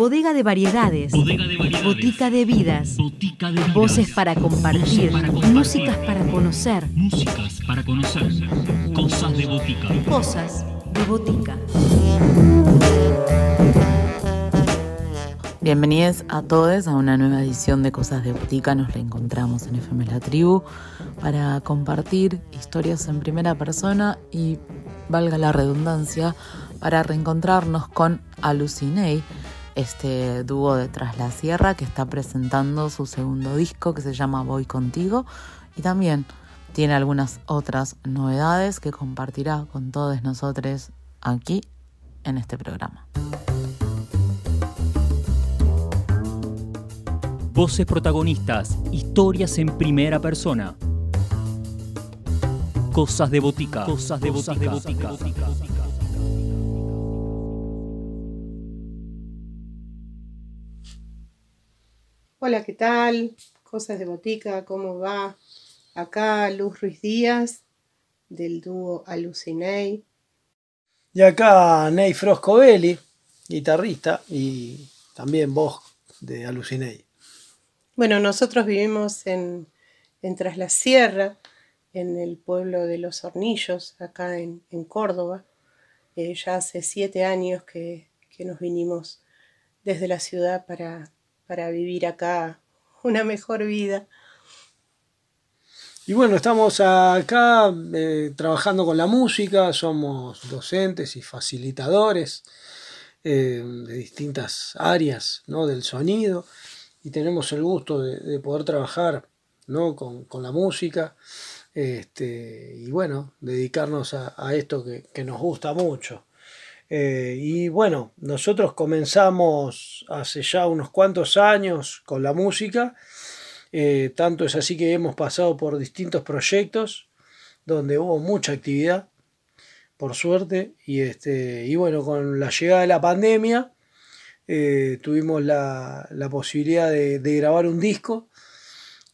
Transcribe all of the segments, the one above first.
Bodega de variedades. Botica de vidas. Voces para compartir. Músicas para conocer. Músicas para conocer. Cosas de botica. Cosas de botica. Bienvenidos a todos a una nueva edición de Cosas de Botica. Nos reencontramos en FM La Tribu para compartir historias en primera persona y, valga la redundancia, para reencontrarnos con Alucinei, este dúo de Tras la Sierra que está presentando su segundo disco que se llama Voy Contigo y también tiene algunas otras novedades que compartirá con todos nosotros aquí en este programa. Voces protagonistas, historias en primera persona. Cosas de botica. Cosas de botica. Hola, ¿qué tal? Cosas de botica, ¿cómo va? Acá Luz Ruiz Díaz, del dúo Alucinei. Y acá Ney Froscovelli, guitarrista y también voz de Alucinei. Bueno, nosotros vivimos en, en Tras la Sierra, en el pueblo de Los Hornillos, acá en, en Córdoba. Eh, ya hace siete años que, que, nos vinimos desde la ciudad para, para vivir acá una mejor vida. Y bueno, estamos acá eh, trabajando con la música, somos docentes y facilitadores eh, de distintas áreas ¿no? del sonido y tenemos el gusto de, de poder trabajar ¿no? con, con, la música este, y bueno, dedicarnos a, a esto que, que, nos gusta mucho. Eh, y bueno, nosotros comenzamos hace ya unos cuantos años con la música, eh, tanto es así que hemos pasado por distintos proyectos donde hubo mucha actividad, por suerte, y, este, y bueno, con la llegada de la pandemia, eh, tuvimos la, posibilidad de, grabar un disco.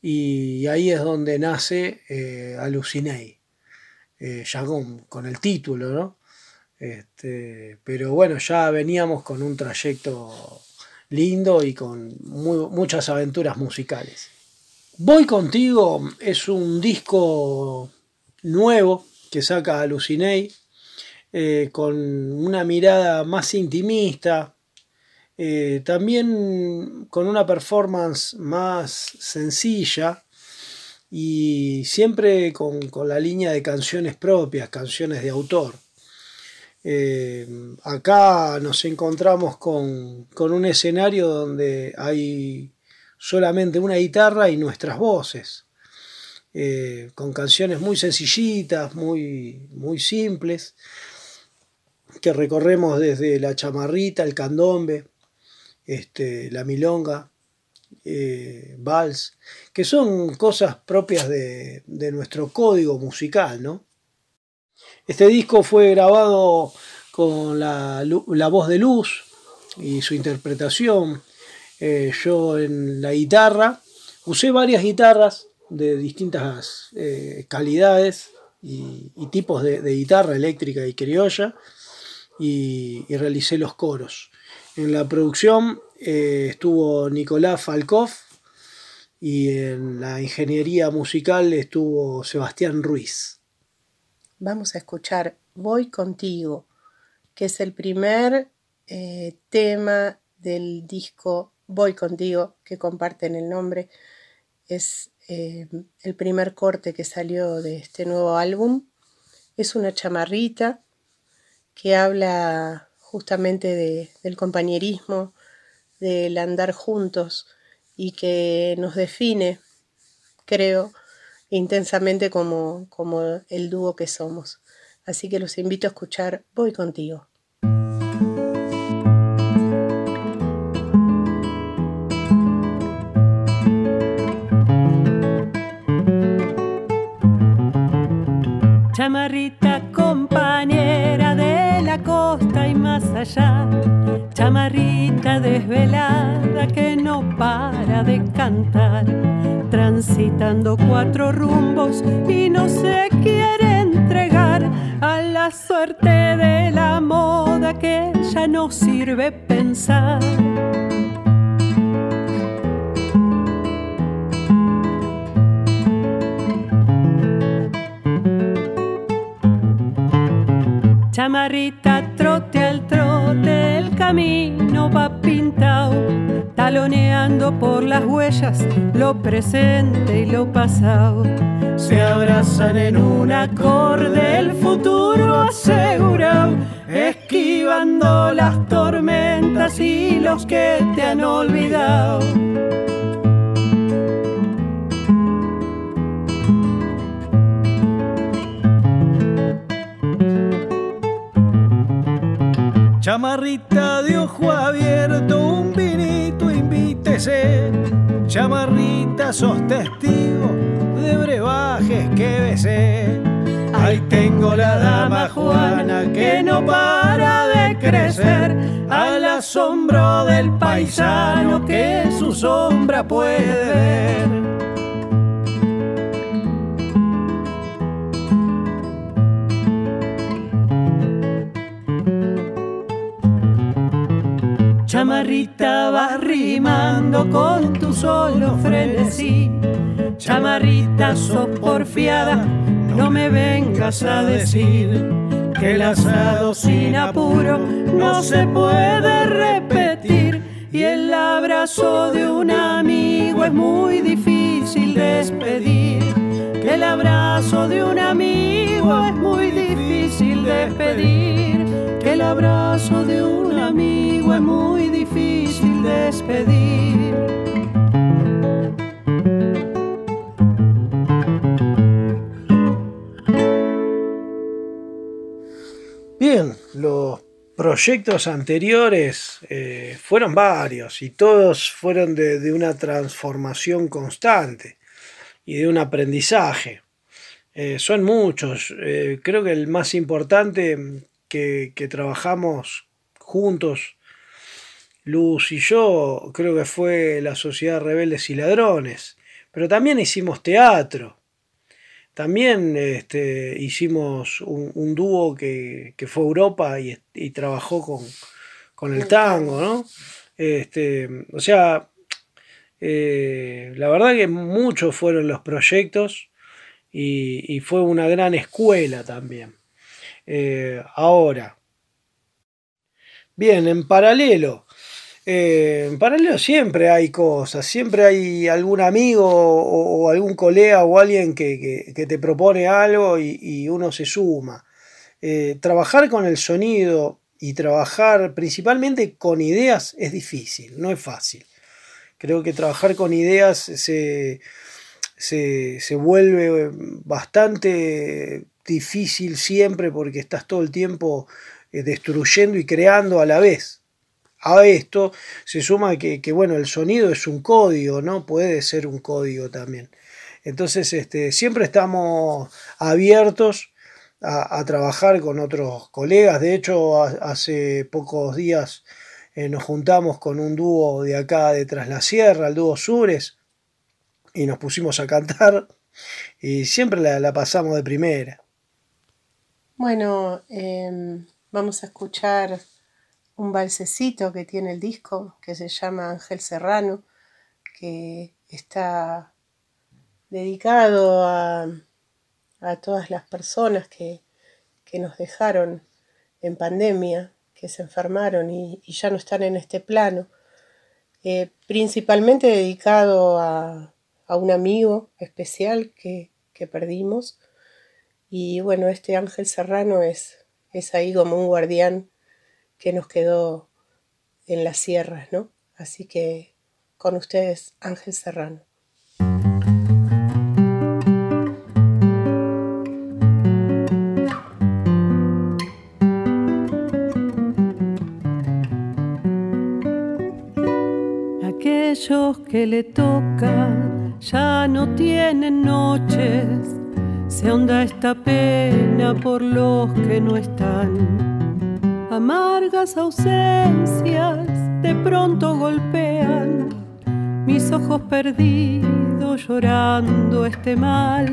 Y ahí es donde nace Alucinei, ya con, con, el título, ¿no? Este, pero bueno, ya veníamos con un trayecto lindo y con muchas aventuras musicales. Voy contigo es un disco nuevo que saca Alucinei eh, con una mirada más intimista, eh, también con una performance más sencilla y siempre con, la línea de canciones propias, canciones de autor. Eh, acá nos encontramos con, con, un escenario donde hay solamente una guitarra y nuestras voces, eh, con canciones muy sencillitas, muy, muy simples, que recorremos desde la chamarrita, el candombe, este, la milonga, eh, vals, que son cosas propias de, de, nuestro código musical, ¿no? Este disco fue grabado con la, la voz de Luz y su interpretación. Eh, yo en la guitarra usé varias guitarras de distintas eh, calidades y, tipos de, guitarra eléctrica y criolla y, y realicé los coros. En la producción eh, estuvo Nicolás Falkov y en la ingeniería musical estuvo Sebastián Ruiz. Vamos a escuchar Voy contigo, que es el primer eh, tema del disco Voy contigo, que comparten el nombre. Es eh, el primer corte que salió de este nuevo álbum. Es una chamarrita que habla justamente de, del compañerismo, del andar juntos y que nos define, creo, intensamente como, como el dúo que somos. Así que los invito a escuchar Voy contigo. Chamarrita compañera de la costa y más allá, chamarrita desvelada no para de cantar, transitando cuatro rumbos y no se quiere entregar a la suerte de la moda que ya no sirve pensar. Chamarrita, trote al trote, el camino va taloneando por las huellas lo presente y lo pasado. Se abrazan en un acorde el futuro asegurado, esquivando las tormentas y los que te han olvidado. Chamarrita de ojo abierto, un Chamarrita, sos testigo de brebajes que besé. Ahí tengo la dama Juana que no para de crecer al asombro del paisano que su sombra puede ver. Vas rimando con tu solo frenesí. Chamarrita sos porfiada, no me vengas a decir que el asado sin apuro no se puede repetir y el abrazo de un amigo es muy difícil despedir. Que el abrazo de un amigo es muy difícil despedir. Que el abrazo de un amigo es muy difícil despedir. Bien, los proyectos anteriores eh, fueron varios y todos fueron de, una transformación constante y de un aprendizaje. Eh, son muchos. Eh, creo que el más importante que, que, trabajamos juntos, Luz y yo, creo que fue la Sociedad Rebeldes y Ladrones. Pero también hicimos teatro. También este, hicimos un, dúo que, fue Europa y, trabajó con, el tango, ¿no? Este, o sea, eh, la verdad que muchos fueron los proyectos y, fue una gran escuela también. Eh, ahora, bien, en paralelo, eh, en paralelo siempre hay cosas, siempre hay algún amigo o, algún colega o alguien que, te propone algo y, uno se suma. Eh, trabajar con el sonido y trabajar principalmente con ideas es difícil, no es fácil. Creo que trabajar con ideas se, se vuelve bastante difícil siempre porque estás todo el tiempo eh, destruyendo y creando a la vez a esto se suma que, bueno, el sonido es un código, ¿no? Puede ser un código también. Entonces, este, siempre estamos abiertos a, trabajar con otros colegas. De hecho, hace pocos días eh, nos juntamos con un dúo de acá de Tras la Sierra, el dúo Sures, y nos pusimos a cantar y siempre la, pasamos de primera. Bueno, em, vamos a escuchar un balsecito que tiene el disco que se llama Ángel Serrano, que está dedicado a, todas las personas que, nos dejaron en pandemia, que se enfermaron y, ya no están en este plano. Eh, principalmente dedicado a, un amigo especial que, perdimos. Y bueno, este Ángel Serrano es, es ahí como un guardián que nos quedó en las sierras, ¿no? Así que con ustedes, Ángel Serrano. Aquellos que le tocan ya no tienen noches, se honda esta pena por los que no están amargas ausencias de pronto golpean mis ojos perdidos llorando este mal.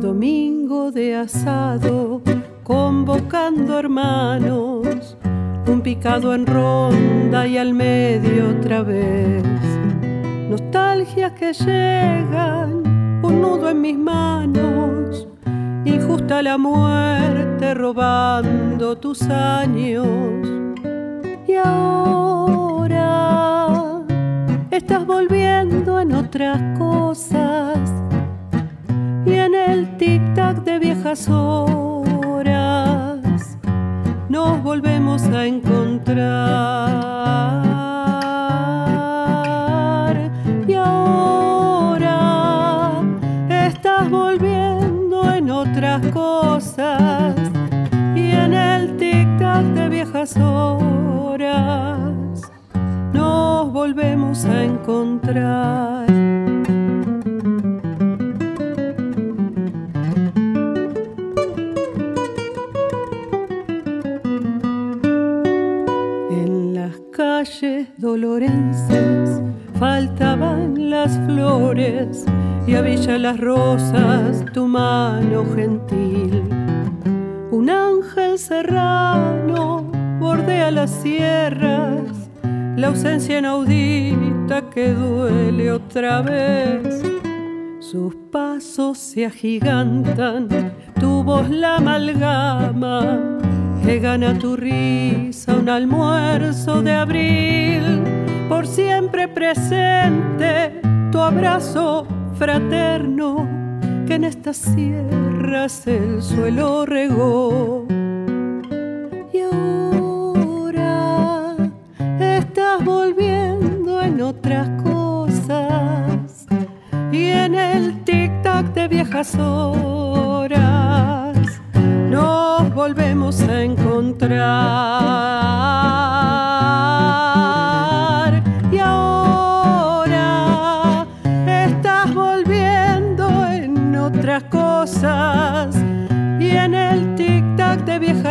Domingo de asado, convocando hermanos, un picado en ronda y al medio otra vez. Nostalgias que llegan, un nudo en mis manos, injusta la muerte robando tus años. Y ahora estás volviendo en otras cosas y en el tic-tac de viejas horas nos volvemos a encontrar. Cosas y en el tic-tac de viejas horas nos volvemos a encontrar. dolorenses faltaban las flores y a Villa las rosas tu mano gentil. Un ángel serrano bordea las sierras, la ausencia inaudita que duele otra vez. Sus pasos se agigantan, tu voz la amalgama que gana tu risa un almuerzo de abril, por siempre presente tu abrazo fraterno que en estas sierras el suelo regó. Y ahora estás volviendo en otras cosas y en el tic-tac de viejas horas nos volvemos a encontrar.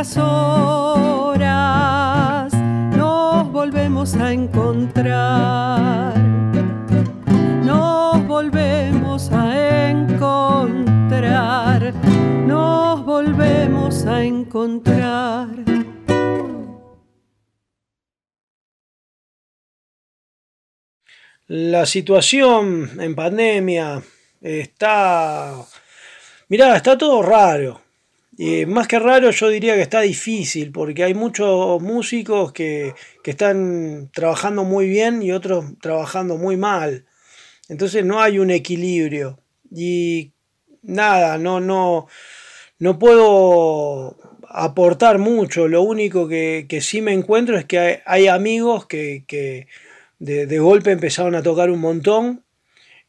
Viejas horas nos volvemos a encontrar. Nos volvemos a encontrar nos volvemos a encontrar. La situación en pandemia está... Mirá, está todo raro. Y más que raro, yo diría que está difícil, porque hay muchos músicos que, que, están trabajando muy bien y otros trabajando muy mal. Entonces no hay un equilibrio. Y nada, no, no, no puedo aportar mucho. Lo único que, sí me encuentro es que hay, amigos que, de, golpe empezaron a tocar un montón.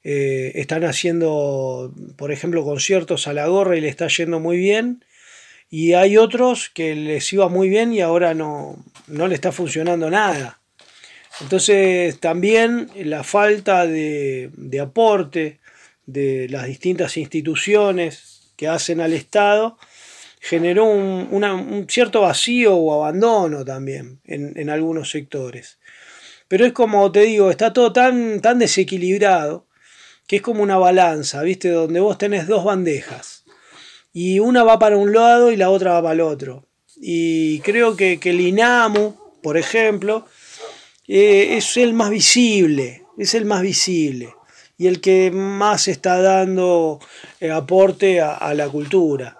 Eh, están haciendo, por ejemplo, conciertos a la gorra y le está yendo muy bien. Y hay otros que les iba muy bien y ahora no, no le está funcionando nada. Entonces también la falta de, de aporte de las distintas instituciones que hacen al Estado generó un, cierto vacío o abandono también en, algunos sectores. Pero es como te digo, está todo tan, tan desequilibrado que es como una balanza, ¿viste? Donde vos tenés dos bandejas y una va para un lado y la otra va para el otro. Y creo que, que el INAMU, por ejemplo, eh, es el más visible, es el más visible y el que más está dando eh, aporte a, la cultura.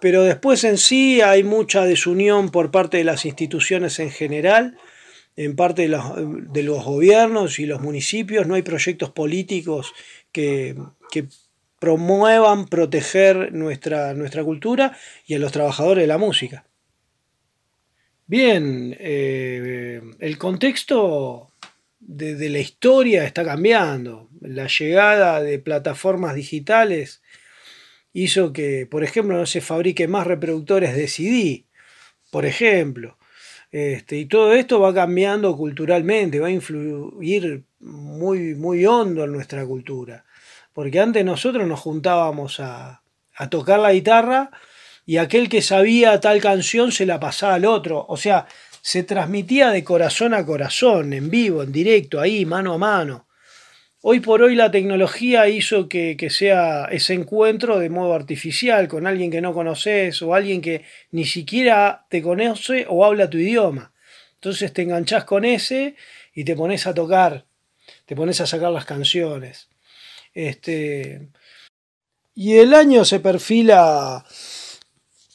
Pero después en sí hay mucha desunión por parte de las instituciones en general, en parte de los, gobiernos y los municipios, no hay proyectos políticos que, promuevan proteger nuestra, nuestra cultura y a los trabajadores de la música. Bien, eh, el contexto de, la historia está cambiando. La llegada de plataformas digitales hizo que, por ejemplo, no se fabrique más reproductores de CD, por ejemplo. Este, y todo esto va cambiando culturalmente, va a influir muy, muy hondo en nuestra cultura. Porque antes nosotros nos juntábamos a, a tocar la guitarra y aquel que sabía tal canción se la pasaba al otro. O sea, se transmitía de corazón a corazón, en vivo, en directo, ahí, mano a mano. Hoy por hoy la tecnología hizo que, sea ese encuentro de modo artificial con alguien que no conoces o alguien que ni siquiera te conoce o habla tu idioma. Entonces te enganchás con ese y te pones a tocar, te pones a sacar las canciones. Este, y el año se perfila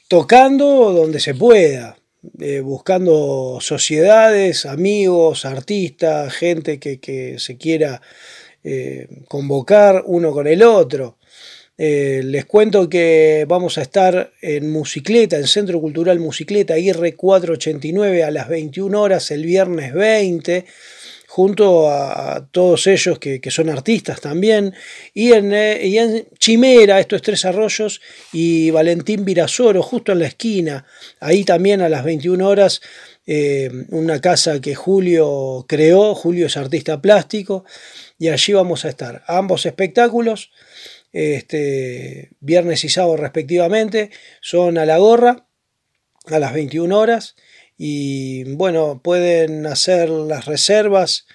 tocando donde se pueda, eh, buscando sociedades, amigos, artistas, gente que, se quiera eh, convocar uno con el otro. Eh, les cuento que vamos a estar en Musicleta, en Centro Cultural Musicleta, IR489 a las 21 horas el viernes 20 junto a, todos ellos que, son artistas también, y en, eh, en, Chimera, estos tres arroyos, y Valentín Virasoro, justo en la esquina, ahí también a las 21 horas, eh, una casa que Julio creó, Julio es artista plástico, y allí vamos a estar. Ambos espectáculos, este, viernes y sábado respectivamente, son a la gorra, a las 21 horas, y bueno, pueden hacer las reservas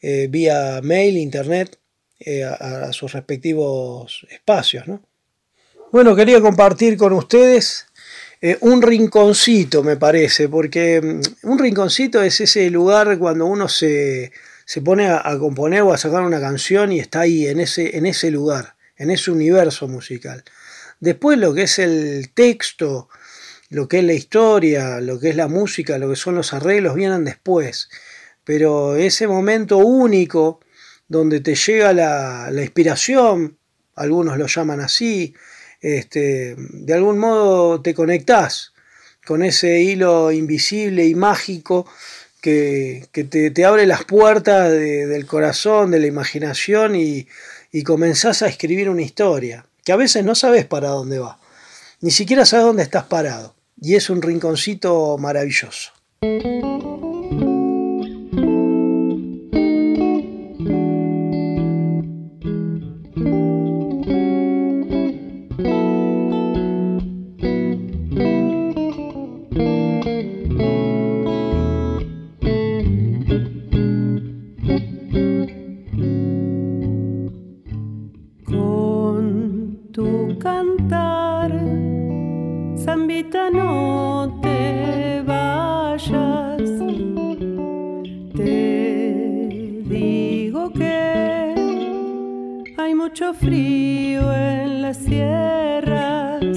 eh, vía mail, internet, eh, a, sus respectivos espacios. Bueno, quería compartir con ustedes eh, un rinconcito, me parece, porque mm, un rinconcito es ese lugar cuando uno se, pone a, a, componer o a sacar una canción y está ahí, en ese, en ese lugar, en ese universo musical. Después lo que es el texto, lo que es la historia, lo que es la música, lo que son los arreglos, vienen después. Pero ese momento único donde te llega la, inspiración, algunos lo llaman así, este, de algún modo te conectás con ese hilo invisible y mágico que, te, abre las puertas del corazón, de la imaginación y, y comenzás a escribir una historia, que a veces no sabes para dónde va, ni siquiera sabes dónde estás parado y es un rinconcito maravilloso. mucho frío en las sierras,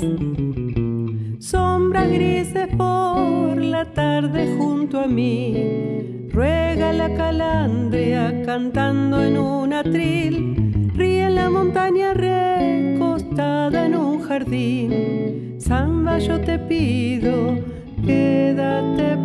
sombras grises por la tarde junto a mí, ruega la calandria cantando en un atril, ríe en la montaña recostada en un jardín, samba yo te pido, quédate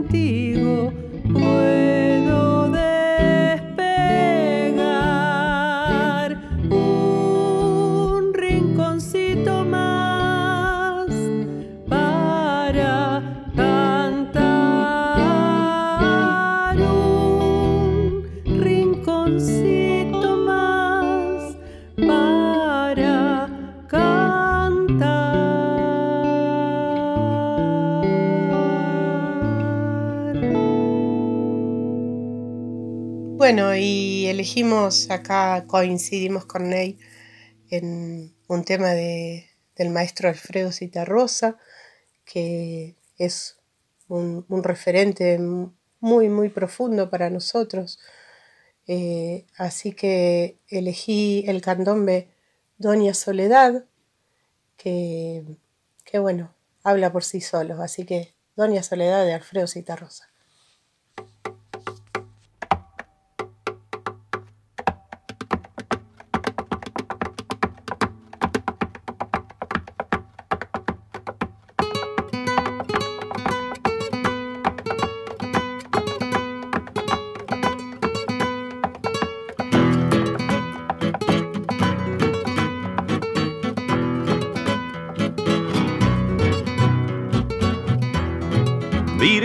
Bueno, y elegimos acá, coincidimos con Ney en un tema de, del maestro Alfredo Citarrosa, que es un, referente muy, muy profundo para nosotros. Eh, así que elegí el candombe Doña Soledad, que, que bueno, habla por sí solo. Así que Doña Soledad de Alfredo Citarrosa.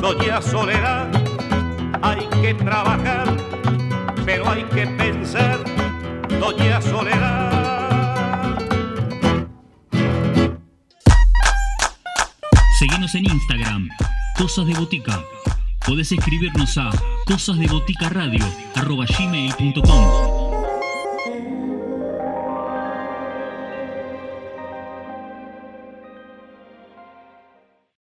Doña Soledad, hay que trabajar, pero hay que pensar, Doña Soledad. Seguimos en Instagram, Cosas de Botica. Podés escribirnos a cosasdeboticaradio.com